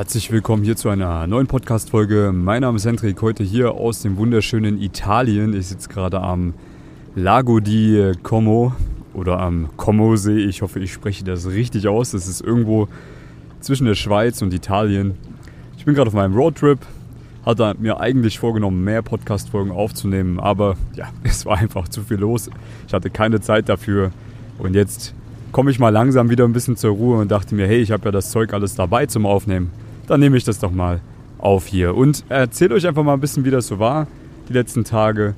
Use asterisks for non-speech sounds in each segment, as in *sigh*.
Herzlich willkommen hier zu einer neuen Podcast-Folge. Mein Name ist Hendrik, heute hier aus dem wunderschönen Italien. Ich sitze gerade am Lago di Como oder am Como-See. Ich hoffe, ich spreche das richtig aus. Das ist irgendwo zwischen der Schweiz und Italien. Ich bin gerade auf meinem Roadtrip. Hatte mir eigentlich vorgenommen, mehr Podcast-Folgen aufzunehmen, aber ja, *laughs* es war einfach zu viel los. Ich hatte keine Zeit dafür und jetzt komme ich mal langsam wieder ein bisschen zur Ruhe und dachte mir, hey, ich habe ja das Zeug alles dabei zum Aufnehmen. Dann nehme ich das doch mal auf hier und erzähle euch einfach mal ein bisschen, wie das so war die letzten Tage.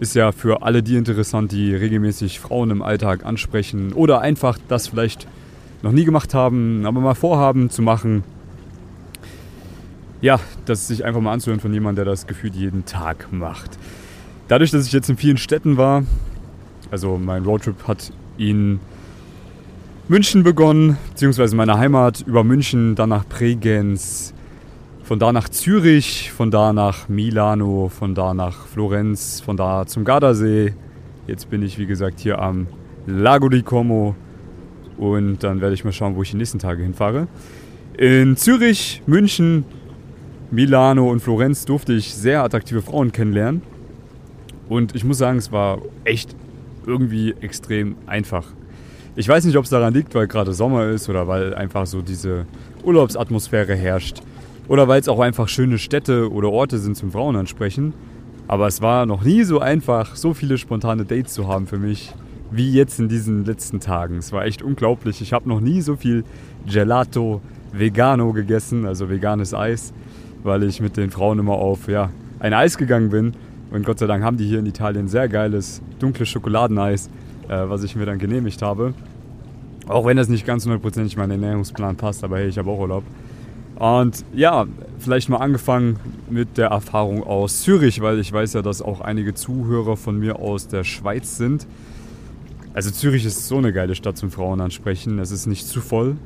Ist ja für alle die interessant, die regelmäßig Frauen im Alltag ansprechen oder einfach das vielleicht noch nie gemacht haben, aber mal vorhaben zu machen. Ja, das sich einfach mal anzuhören von jemandem, der das gefühlt jeden Tag macht. Dadurch, dass ich jetzt in vielen Städten war, also mein Roadtrip hat ihn München begonnen, beziehungsweise meine Heimat über München, dann nach Bregenz, von da nach Zürich, von da nach Milano, von da nach Florenz, von da zum Gardasee. Jetzt bin ich, wie gesagt, hier am Lago di Como und dann werde ich mal schauen, wo ich die nächsten Tage hinfahre. In Zürich, München, Milano und Florenz durfte ich sehr attraktive Frauen kennenlernen. Und ich muss sagen, es war echt irgendwie extrem einfach. Ich weiß nicht, ob es daran liegt, weil gerade Sommer ist oder weil einfach so diese Urlaubsatmosphäre herrscht. Oder weil es auch einfach schöne Städte oder Orte sind zum Frauen ansprechen. Aber es war noch nie so einfach, so viele spontane Dates zu haben für mich, wie jetzt in diesen letzten Tagen. Es war echt unglaublich. Ich habe noch nie so viel Gelato Vegano gegessen, also veganes Eis, weil ich mit den Frauen immer auf ja, ein Eis gegangen bin. Und Gott sei Dank haben die hier in Italien sehr geiles, dunkles Schokoladeneis äh, was ich mir dann genehmigt habe. Auch wenn das nicht ganz hundertprozentig meinen Ernährungsplan passt, aber hey, ich habe auch Urlaub. Und ja, vielleicht mal angefangen mit der Erfahrung aus Zürich, weil ich weiß ja, dass auch einige Zuhörer von mir aus der Schweiz sind. Also Zürich ist so eine geile Stadt zum Frauen ansprechen. Es ist nicht zu voll.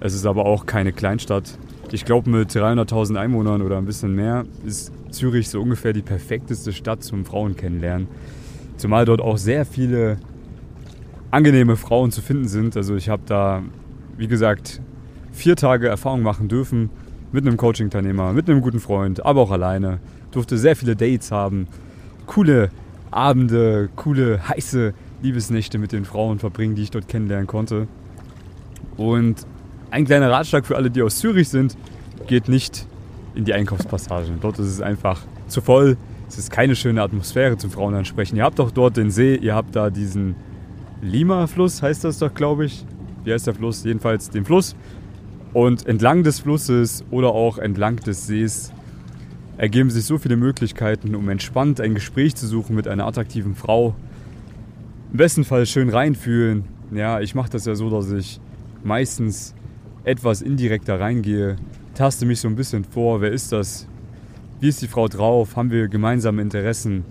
Es ist aber auch keine Kleinstadt. Ich glaube, mit 300.000 Einwohnern oder ein bisschen mehr ist Zürich so ungefähr die perfekteste Stadt zum Frauen kennenlernen. Zumal dort auch sehr viele angenehme Frauen zu finden sind. Also ich habe da, wie gesagt, vier Tage Erfahrung machen dürfen mit einem Coaching-Teilnehmer, mit einem guten Freund, aber auch alleine. Durfte sehr viele Dates haben, coole Abende, coole, heiße Liebesnächte mit den Frauen verbringen, die ich dort kennenlernen konnte. Und ein kleiner Ratschlag für alle, die aus Zürich sind, geht nicht in die Einkaufspassagen. Dort ist es einfach zu voll. Es ist keine schöne Atmosphäre zum Frauen ansprechen. Ihr habt doch dort den See, ihr habt da diesen Lima-Fluss heißt das doch, glaube ich. Wie heißt der Fluss? Jedenfalls den Fluss. Und entlang des Flusses oder auch entlang des Sees ergeben sich so viele Möglichkeiten, um entspannt ein Gespräch zu suchen mit einer attraktiven Frau. Im besten Fall schön reinfühlen. Ja, ich mache das ja so, dass ich meistens etwas indirekter reingehe, taste mich so ein bisschen vor, wer ist das? Wie ist die Frau drauf? Haben wir gemeinsame Interessen?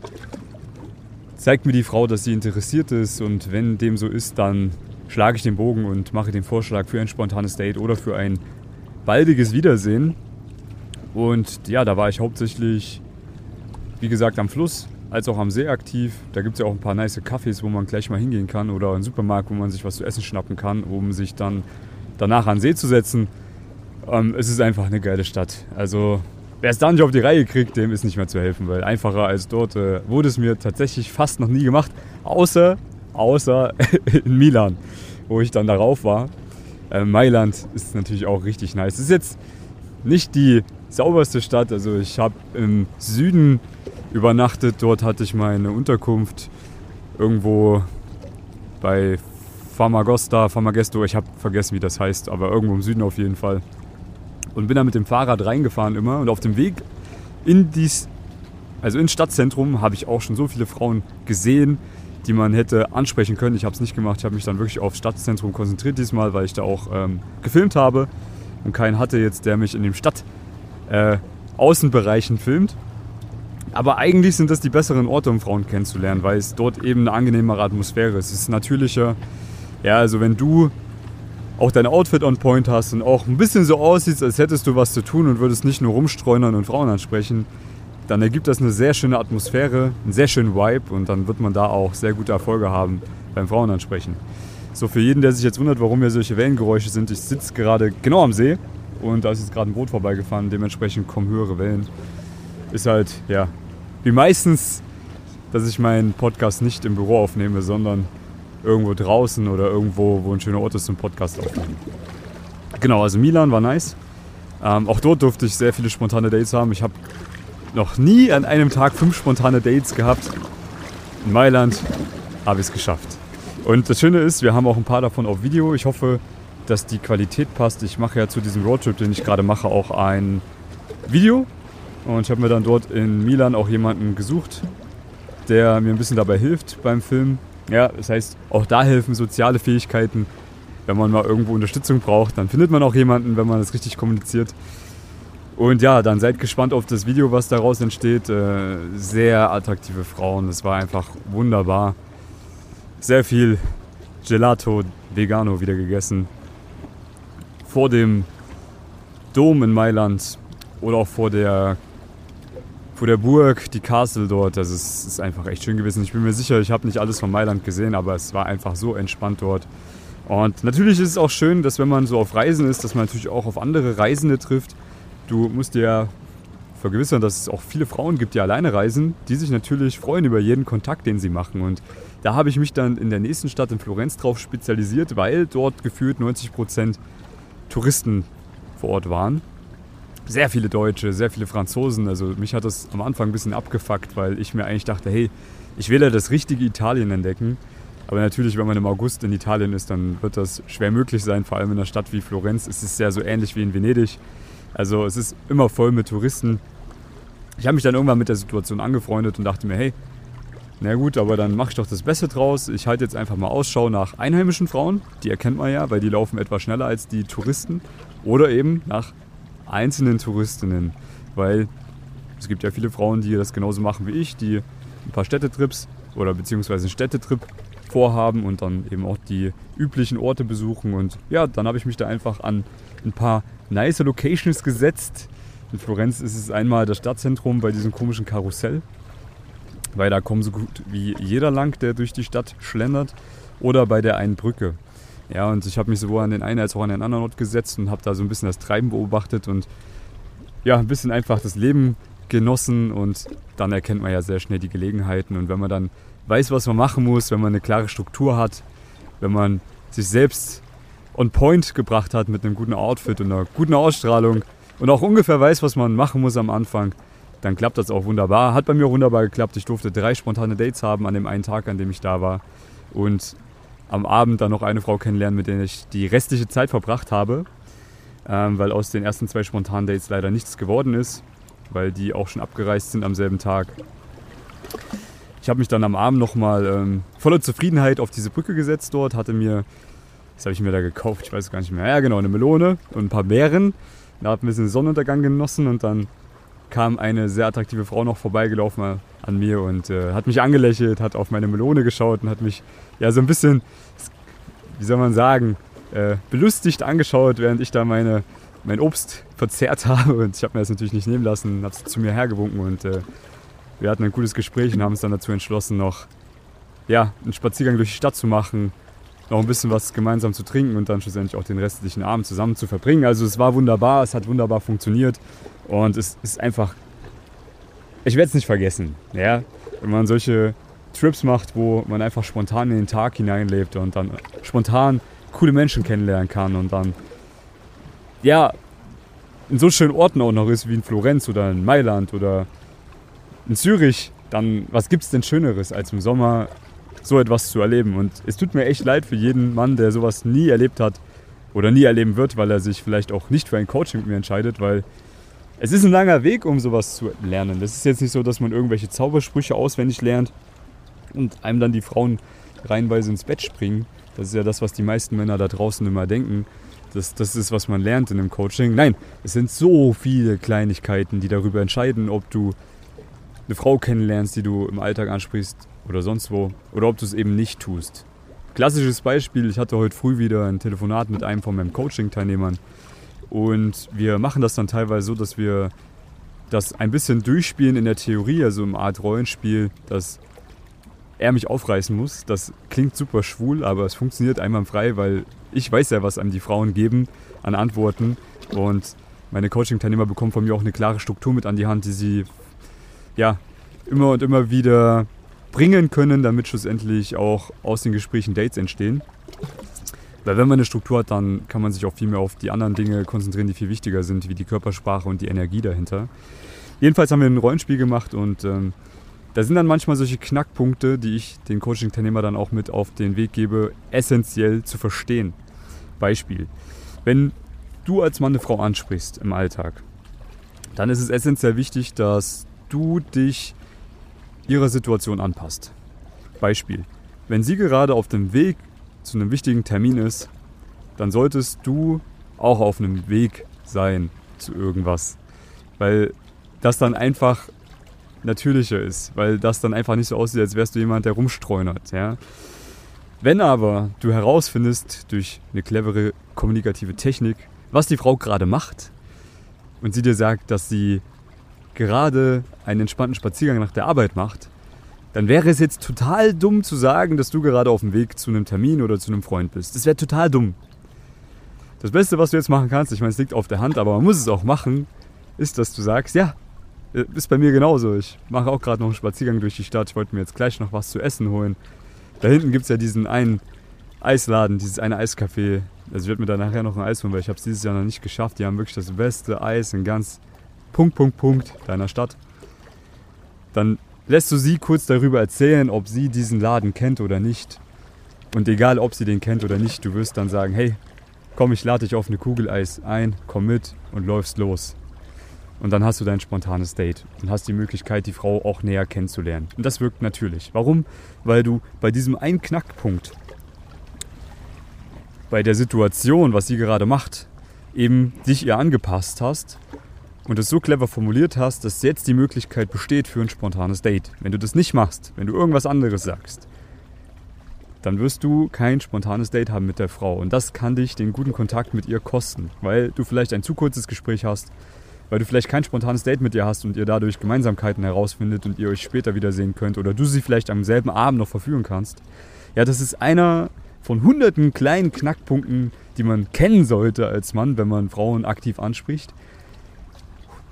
Zeigt mir die Frau, dass sie interessiert ist und wenn dem so ist, dann schlage ich den Bogen und mache den Vorschlag für ein spontanes Date oder für ein baldiges Wiedersehen. Und ja, da war ich hauptsächlich, wie gesagt, am Fluss als auch am See aktiv. Da gibt es ja auch ein paar nice Cafés, wo man gleich mal hingehen kann oder einen Supermarkt, wo man sich was zu essen schnappen kann, um sich dann danach an See zu setzen. Ähm, es ist einfach eine geile Stadt. Also Wer es da nicht auf die Reihe kriegt, dem ist nicht mehr zu helfen, weil einfacher als dort äh, wurde es mir tatsächlich fast noch nie gemacht, außer, außer *laughs* in Milan, wo ich dann darauf war. Äh, Mailand ist natürlich auch richtig nice. Es ist jetzt nicht die sauberste Stadt, also ich habe im Süden übernachtet, dort hatte ich meine Unterkunft irgendwo bei Famagosta, Famagesto, ich habe vergessen, wie das heißt, aber irgendwo im Süden auf jeden Fall und bin da mit dem Fahrrad reingefahren immer. Und auf dem Weg in dies, also ins Stadtzentrum, habe ich auch schon so viele Frauen gesehen, die man hätte ansprechen können. Ich habe es nicht gemacht. Ich habe mich dann wirklich aufs Stadtzentrum konzentriert diesmal, weil ich da auch ähm, gefilmt habe und keinen hatte jetzt, der mich in dem Stadt äh, filmt. Aber eigentlich sind das die besseren Orte, um Frauen kennenzulernen, weil es dort eben eine angenehmere Atmosphäre ist. Es ist natürlicher. Ja, also wenn du auch dein Outfit on point hast und auch ein bisschen so aussiehst, als hättest du was zu tun und würdest nicht nur rumstreunern und Frauen ansprechen, dann ergibt das eine sehr schöne Atmosphäre, einen sehr schönen Vibe und dann wird man da auch sehr gute Erfolge haben beim Frauen ansprechen. So für jeden, der sich jetzt wundert, warum hier solche Wellengeräusche sind, ich sitze gerade genau am See und da ist jetzt gerade ein Boot vorbeigefahren, dementsprechend kommen höhere Wellen. Ist halt, ja, wie meistens, dass ich meinen Podcast nicht im Büro aufnehme, sondern irgendwo draußen oder irgendwo, wo ein schöner Ort ist zum Podcast aufnehmen. Genau, also Milan war nice. Ähm, auch dort durfte ich sehr viele spontane Dates haben. Ich habe noch nie an einem Tag fünf spontane Dates gehabt. In Mailand habe ich es geschafft. Und das Schöne ist, wir haben auch ein paar davon auf Video. Ich hoffe, dass die Qualität passt. Ich mache ja zu diesem Roadtrip, den ich gerade mache, auch ein Video. Und ich habe mir dann dort in Milan auch jemanden gesucht, der mir ein bisschen dabei hilft beim Film. Ja, das heißt, auch da helfen soziale Fähigkeiten. Wenn man mal irgendwo Unterstützung braucht, dann findet man auch jemanden, wenn man das richtig kommuniziert. Und ja, dann seid gespannt auf das Video, was daraus entsteht. Äh, sehr attraktive Frauen, das war einfach wunderbar. Sehr viel Gelato Vegano wieder gegessen. Vor dem Dom in Mailand oder auch vor der, vor der Burg, die Castle dort. Das ist, ist einfach echt schön gewesen. Ich bin mir sicher, ich habe nicht alles von Mailand gesehen, aber es war einfach so entspannt dort. Und natürlich ist es auch schön, dass wenn man so auf Reisen ist, dass man natürlich auch auf andere Reisende trifft Du musst dir vergewissern, dass es auch viele Frauen gibt, die alleine reisen, die sich natürlich freuen über jeden Kontakt, den sie machen. Und da habe ich mich dann in der nächsten Stadt in Florenz drauf spezialisiert, weil dort gefühlt 90 Prozent Touristen vor Ort waren. Sehr viele Deutsche, sehr viele Franzosen. Also mich hat das am Anfang ein bisschen abgefuckt, weil ich mir eigentlich dachte, hey, ich will ja das richtige Italien entdecken. Aber natürlich, wenn man im August in Italien ist, dann wird das schwer möglich sein. Vor allem in einer Stadt wie Florenz ist es ja so ähnlich wie in Venedig. Also es ist immer voll mit Touristen. Ich habe mich dann irgendwann mit der Situation angefreundet und dachte mir, hey, na gut, aber dann mache ich doch das Beste draus. Ich halte jetzt einfach mal Ausschau nach einheimischen Frauen. Die erkennt man ja, weil die laufen etwas schneller als die Touristen. Oder eben nach einzelnen Touristinnen. Weil es gibt ja viele Frauen, die das genauso machen wie ich, die ein paar Städtetrips oder beziehungsweise einen Städtetrip vorhaben und dann eben auch die üblichen Orte besuchen. Und ja, dann habe ich mich da einfach an ein paar nice Locations gesetzt. In Florenz ist es einmal das Stadtzentrum bei diesem komischen Karussell, weil da kommt so gut wie jeder lang, der durch die Stadt schlendert, oder bei der einen Brücke. Ja, und ich habe mich sowohl an den einen als auch an den anderen Ort gesetzt und habe da so ein bisschen das Treiben beobachtet und ja, ein bisschen einfach das Leben genossen und dann erkennt man ja sehr schnell die Gelegenheiten und wenn man dann weiß, was man machen muss, wenn man eine klare Struktur hat, wenn man sich selbst on point gebracht hat mit einem guten Outfit und einer guten Ausstrahlung und auch ungefähr weiß, was man machen muss am Anfang, dann klappt das auch wunderbar. Hat bei mir wunderbar geklappt. Ich durfte drei spontane Dates haben an dem einen Tag, an dem ich da war. Und am Abend dann noch eine Frau kennenlernen, mit der ich die restliche Zeit verbracht habe. Ähm, weil aus den ersten zwei spontanen Dates leider nichts geworden ist, weil die auch schon abgereist sind am selben Tag. Ich habe mich dann am Abend nochmal ähm, voller Zufriedenheit auf diese Brücke gesetzt dort, hatte mir was habe ich mir da gekauft? Ich weiß gar nicht mehr. Ja, genau, eine Melone und ein paar Beeren. Da habe ich ein bisschen Sonnenuntergang genossen und dann kam eine sehr attraktive Frau noch vorbeigelaufen an mir und äh, hat mich angelächelt, hat auf meine Melone geschaut und hat mich ja so ein bisschen, wie soll man sagen, äh, belustigt angeschaut, während ich da meine, mein Obst verzehrt *laughs* habe. Und ich habe mir das natürlich nicht nehmen lassen, habe zu mir hergewunken und äh, wir hatten ein gutes Gespräch und haben uns dann dazu entschlossen, noch ja, einen Spaziergang durch die Stadt zu machen, noch ein bisschen was gemeinsam zu trinken und dann schlussendlich auch den restlichen Abend zusammen zu verbringen. Also es war wunderbar, es hat wunderbar funktioniert und es ist einfach, ich werde es nicht vergessen, ja, wenn man solche Trips macht, wo man einfach spontan in den Tag hineinlebt und dann spontan coole Menschen kennenlernen kann und dann, ja, in so schönen Orten auch noch ist wie in Florenz oder in Mailand oder in Zürich, dann was gibt es denn Schöneres als im Sommer so etwas zu erleben. Und es tut mir echt leid für jeden Mann, der sowas nie erlebt hat oder nie erleben wird, weil er sich vielleicht auch nicht für ein Coaching mit mir entscheidet, weil es ist ein langer Weg, um sowas zu lernen. Das ist jetzt nicht so, dass man irgendwelche Zaubersprüche auswendig lernt und einem dann die Frauen reihenweise ins Bett springen. Das ist ja das, was die meisten Männer da draußen immer denken. Das, das ist, was man lernt in einem Coaching. Nein, es sind so viele Kleinigkeiten, die darüber entscheiden, ob du eine Frau kennenlernst, die du im Alltag ansprichst, oder sonst wo. Oder ob du es eben nicht tust. Klassisches Beispiel, ich hatte heute früh wieder ein Telefonat mit einem von meinen Coaching-Teilnehmern. Und wir machen das dann teilweise so, dass wir das ein bisschen durchspielen in der Theorie, also im Art Rollenspiel, dass er mich aufreißen muss. Das klingt super schwul, aber es funktioniert einwandfrei, weil ich weiß ja, was einem die Frauen geben an Antworten. Und meine Coaching-Teilnehmer bekommen von mir auch eine klare Struktur mit an die Hand, die sie ja immer und immer wieder bringen können, damit schlussendlich auch aus den Gesprächen Dates entstehen. Weil wenn man eine Struktur hat, dann kann man sich auch viel mehr auf die anderen Dinge konzentrieren, die viel wichtiger sind, wie die Körpersprache und die Energie dahinter. Jedenfalls haben wir ein Rollenspiel gemacht und ähm, da sind dann manchmal solche Knackpunkte, die ich den Coaching-Teilnehmer dann auch mit auf den Weg gebe, essentiell zu verstehen. Beispiel. Wenn du als Mann eine Frau ansprichst im Alltag, dann ist es essentiell wichtig, dass du dich ihrer Situation anpasst. Beispiel. Wenn sie gerade auf dem Weg zu einem wichtigen Termin ist, dann solltest du auch auf einem Weg sein zu irgendwas. Weil das dann einfach natürlicher ist, weil das dann einfach nicht so aussieht, als wärst du jemand, der rumstreunert. Ja? Wenn aber du herausfindest durch eine clevere kommunikative Technik, was die Frau gerade macht und sie dir sagt, dass sie gerade einen entspannten Spaziergang nach der Arbeit macht, dann wäre es jetzt total dumm zu sagen, dass du gerade auf dem Weg zu einem Termin oder zu einem Freund bist. Das wäre total dumm. Das Beste, was du jetzt machen kannst, ich meine, es liegt auf der Hand, aber man muss es auch machen, ist, dass du sagst, ja, ist bei mir genauso. Ich mache auch gerade noch einen Spaziergang durch die Stadt. Ich wollte mir jetzt gleich noch was zu essen holen. Da hinten gibt es ja diesen einen Eisladen, dieses eine Eiscafé. Also ich werde mir da nachher noch ein Eis holen, weil ich habe es dieses Jahr noch nicht geschafft. Die haben wirklich das beste Eis in ganz Punkt, Punkt, Punkt deiner Stadt. Dann lässt du sie kurz darüber erzählen, ob sie diesen Laden kennt oder nicht. Und egal, ob sie den kennt oder nicht, du wirst dann sagen, hey, komm, ich lade dich auf eine Kugel Eis ein, komm mit und läufst los. Und dann hast du dein spontanes Date und hast die Möglichkeit, die Frau auch näher kennenzulernen. Und das wirkt natürlich. Warum? Weil du bei diesem einen Knackpunkt, bei der Situation, was sie gerade macht, eben dich ihr angepasst hast und es so clever formuliert hast, dass jetzt die Möglichkeit besteht für ein spontanes Date. Wenn du das nicht machst, wenn du irgendwas anderes sagst, dann wirst du kein spontanes Date haben mit der Frau. Und das kann dich den guten Kontakt mit ihr kosten, weil du vielleicht ein zu kurzes Gespräch hast, weil du vielleicht kein spontanes Date mit ihr hast und ihr dadurch Gemeinsamkeiten herausfindet und ihr euch später wiedersehen könnt oder du sie vielleicht am selben Abend noch verführen kannst. Ja, das ist einer von hunderten kleinen Knackpunkten, die man kennen sollte als Mann, wenn man Frauen aktiv anspricht.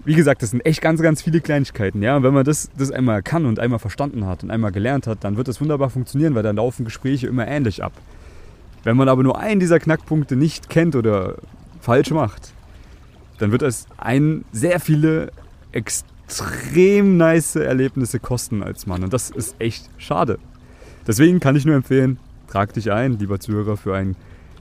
Wie gesagt, das sind echt ganz, ganz viele Kleinigkeiten. Ja? Und wenn man das, das einmal kann und einmal verstanden hat und einmal gelernt hat, dann wird das wunderbar funktionieren, weil dann laufen Gespräche immer ähnlich ab. Wenn man aber nur einen dieser Knackpunkte nicht kennt oder falsch macht, dann wird es einen sehr viele extrem nice Erlebnisse kosten als Mann. Und das ist echt schade. Deswegen kann ich nur empfehlen, trag dich ein, lieber Zuhörer, für ein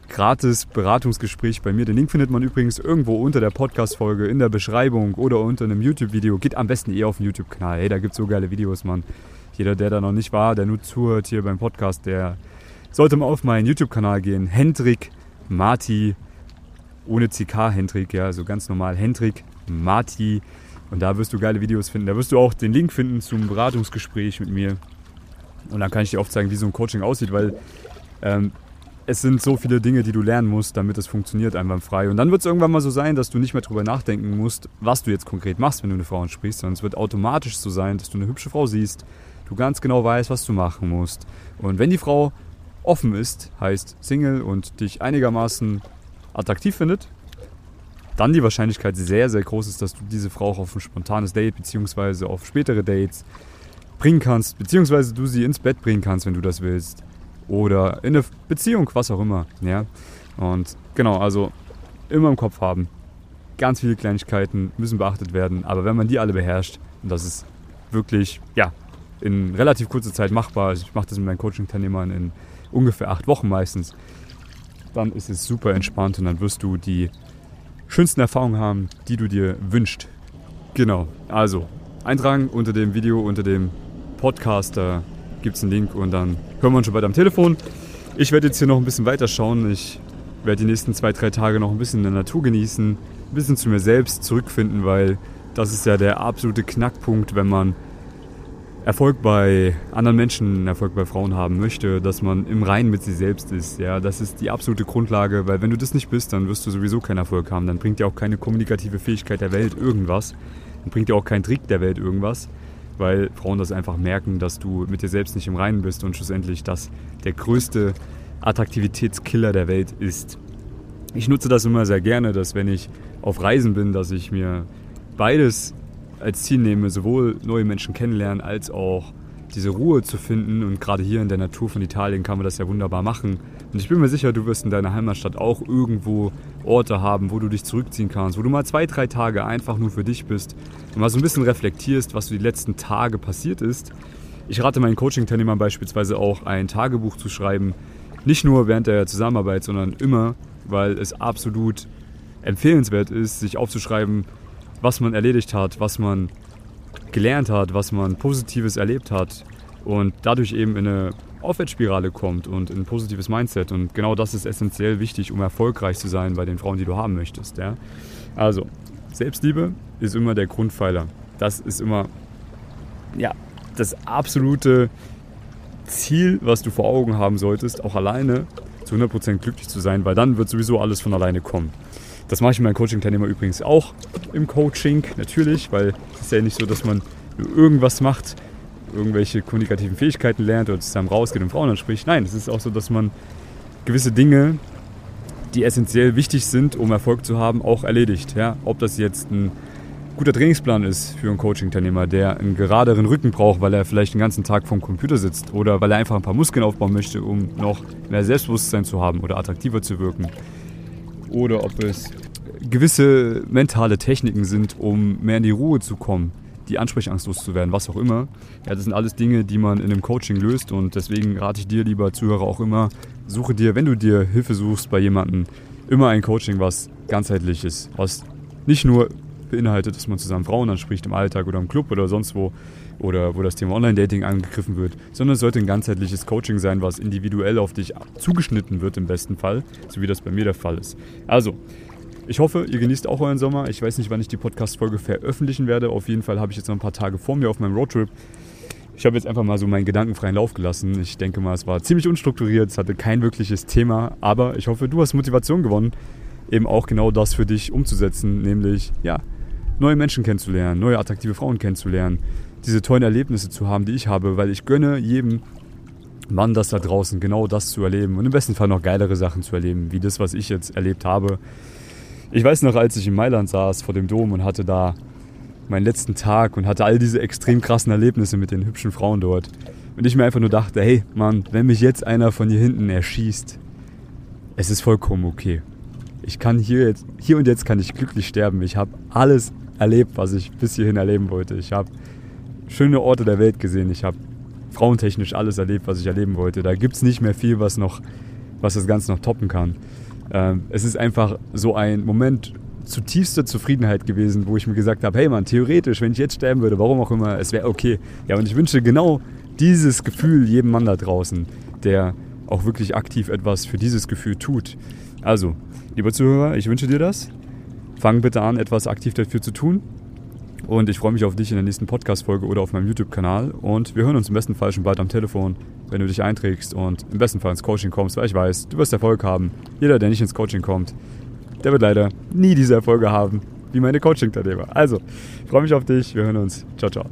gratis Beratungsgespräch bei mir. Den Link findet man übrigens irgendwo unter der Podcast-Folge, in der Beschreibung oder unter einem YouTube-Video. Geht am besten eh auf den YouTube-Kanal. Hey, da gibt es so geile Videos, Mann. Jeder, der da noch nicht war, der nur zuhört hier beim Podcast, der sollte mal auf meinen YouTube-Kanal gehen. Hendrik Marti ohne CK Hendrik, ja, also ganz normal Hendrik, Marti. Und da wirst du geile Videos finden. Da wirst du auch den Link finden zum Beratungsgespräch mit mir. Und dann kann ich dir aufzeigen, wie so ein Coaching aussieht, weil ähm, es sind so viele Dinge, die du lernen musst, damit es funktioniert einwandfrei. Und dann wird es irgendwann mal so sein, dass du nicht mehr darüber nachdenken musst, was du jetzt konkret machst, wenn du eine Frau ansprichst, sondern es wird automatisch so sein, dass du eine hübsche Frau siehst, du ganz genau weißt, was du machen musst. Und wenn die Frau offen ist, heißt Single und dich einigermaßen attraktiv findet, dann die Wahrscheinlichkeit sehr, sehr groß ist, dass du diese Frau auch auf ein spontanes Date bzw. auf spätere Dates bringen kannst, beziehungsweise du sie ins Bett bringen kannst, wenn du das willst. Oder in eine Beziehung, was auch immer. Ja? Und genau, also immer im Kopf haben. Ganz viele Kleinigkeiten müssen beachtet werden, aber wenn man die alle beherrscht, und das ist wirklich, ja, in relativ kurzer Zeit machbar, also ich mache das mit meinen Coaching-Teilnehmern in ungefähr acht Wochen meistens, dann ist es super entspannt und dann wirst du die schönsten Erfahrungen haben, die du dir wünschst. Genau, also eintragen unter dem Video, unter dem Podcast, da gibt es einen Link und dann hören wir uns schon bald am Telefon. Ich werde jetzt hier noch ein bisschen weiter schauen. Ich werde die nächsten zwei, drei Tage noch ein bisschen in der Natur genießen, ein bisschen zu mir selbst zurückfinden, weil das ist ja der absolute Knackpunkt, wenn man Erfolg bei anderen Menschen, Erfolg bei Frauen haben möchte, dass man im Reinen mit sich selbst ist. Ja, das ist die absolute Grundlage, weil wenn du das nicht bist, dann wirst du sowieso keinen Erfolg haben. Dann bringt dir auch keine kommunikative Fähigkeit der Welt irgendwas. Dann bringt dir auch kein Trick der Welt irgendwas, weil Frauen das einfach merken, dass du mit dir selbst nicht im Reinen bist und schlussendlich das der größte Attraktivitätskiller der Welt ist. Ich nutze das immer sehr gerne, dass wenn ich auf Reisen bin, dass ich mir beides als Ziel nehme, sowohl neue Menschen kennenlernen als auch diese Ruhe zu finden. Und gerade hier in der Natur von Italien kann man das ja wunderbar machen. Und ich bin mir sicher, du wirst in deiner Heimatstadt auch irgendwo Orte haben, wo du dich zurückziehen kannst, wo du mal zwei, drei Tage einfach nur für dich bist und mal so ein bisschen reflektierst, was so die letzten Tage passiert ist. Ich rate meinen Coaching-Teilnehmern beispielsweise auch, ein Tagebuch zu schreiben. Nicht nur während der Zusammenarbeit, sondern immer, weil es absolut empfehlenswert ist, sich aufzuschreiben, was man erledigt hat, was man gelernt hat, was man Positives erlebt hat und dadurch eben in eine Aufwärtsspirale kommt und in ein positives Mindset. Und genau das ist essentiell wichtig, um erfolgreich zu sein bei den Frauen, die du haben möchtest. Ja? Also, Selbstliebe ist immer der Grundpfeiler. Das ist immer ja, das absolute Ziel, was du vor Augen haben solltest, auch alleine zu 100% glücklich zu sein, weil dann wird sowieso alles von alleine kommen. Das mache ich mit meinen Coaching-Teilnehmern übrigens auch im Coaching, natürlich, weil es ist ja nicht so, dass man irgendwas macht, irgendwelche kommunikativen Fähigkeiten lernt oder zusammen rausgeht und Frauen anspricht. Nein, es ist auch so, dass man gewisse Dinge, die essentiell wichtig sind, um Erfolg zu haben, auch erledigt. Ja? Ob das jetzt ein guter Trainingsplan ist für einen Coaching-Teilnehmer, der einen geraderen Rücken braucht, weil er vielleicht den ganzen Tag vorm Computer sitzt oder weil er einfach ein paar Muskeln aufbauen möchte, um noch mehr Selbstbewusstsein zu haben oder attraktiver zu wirken. Oder ob es gewisse mentale Techniken sind, um mehr in die Ruhe zu kommen, die Ansprechangst loszuwerden, was auch immer. Ja, das sind alles Dinge, die man in einem Coaching löst und deswegen rate ich dir, lieber Zuhörer, auch immer, suche dir, wenn du dir Hilfe suchst bei jemandem, immer ein Coaching, was ganzheitlich ist, was nicht nur beinhaltet, dass man zusammen Frauen anspricht im Alltag oder im Club oder sonst wo oder wo das Thema Online-Dating angegriffen wird, sondern es sollte ein ganzheitliches Coaching sein, was individuell auf dich zugeschnitten wird im besten Fall, so wie das bei mir der Fall ist. Also, ich hoffe, ihr genießt auch euren Sommer. Ich weiß nicht, wann ich die Podcast-Folge veröffentlichen werde. Auf jeden Fall habe ich jetzt noch ein paar Tage vor mir auf meinem Roadtrip. Ich habe jetzt einfach mal so meinen gedankenfreien Lauf gelassen. Ich denke mal, es war ziemlich unstrukturiert, es hatte kein wirkliches Thema, aber ich hoffe, du hast Motivation gewonnen, eben auch genau das für dich umzusetzen, nämlich ja, neue Menschen kennenzulernen, neue attraktive Frauen kennenzulernen, diese tollen Erlebnisse zu haben, die ich habe, weil ich gönne jedem Mann das da draußen, genau das zu erleben und im besten Fall noch geilere Sachen zu erleben, wie das, was ich jetzt erlebt habe. Ich weiß noch, als ich in Mailand saß vor dem Dom und hatte da meinen letzten Tag und hatte all diese extrem krassen Erlebnisse mit den hübschen Frauen dort. Und ich mir einfach nur dachte, hey Mann, wenn mich jetzt einer von hier hinten erschießt, es ist vollkommen okay. Ich kann hier jetzt, hier und jetzt kann ich glücklich sterben. Ich habe alles erlebt, was ich bis hierhin erleben wollte. Ich habe schöne Orte der Welt gesehen. Ich habe frauentechnisch alles erlebt, was ich erleben wollte. Da gibt es nicht mehr viel, was noch, was das Ganze noch toppen kann. Ähm, es ist einfach so ein Moment zutiefster Zufriedenheit gewesen, wo ich mir gesagt habe, hey Mann, theoretisch, wenn ich jetzt sterben würde, warum auch immer, es wäre okay. Ja, und ich wünsche genau dieses Gefühl jedem Mann da draußen, der auch wirklich aktiv etwas für dieses Gefühl tut. Also, lieber Zuhörer, ich wünsche dir das. Fang bitte an, etwas aktiv dafür zu tun. Und ich freue mich auf dich in der nächsten Podcast-Folge oder auf meinem YouTube-Kanal. Und wir hören uns im besten Fall schon bald am Telefon, wenn du dich einträgst und im besten Fall ins Coaching kommst, weil ich weiß, du wirst Erfolg haben. Jeder, der nicht ins Coaching kommt, der wird leider nie diese Erfolge haben, wie meine Coaching-Teilnehmer. Also, ich freue mich auf dich. Wir hören uns. Ciao, ciao.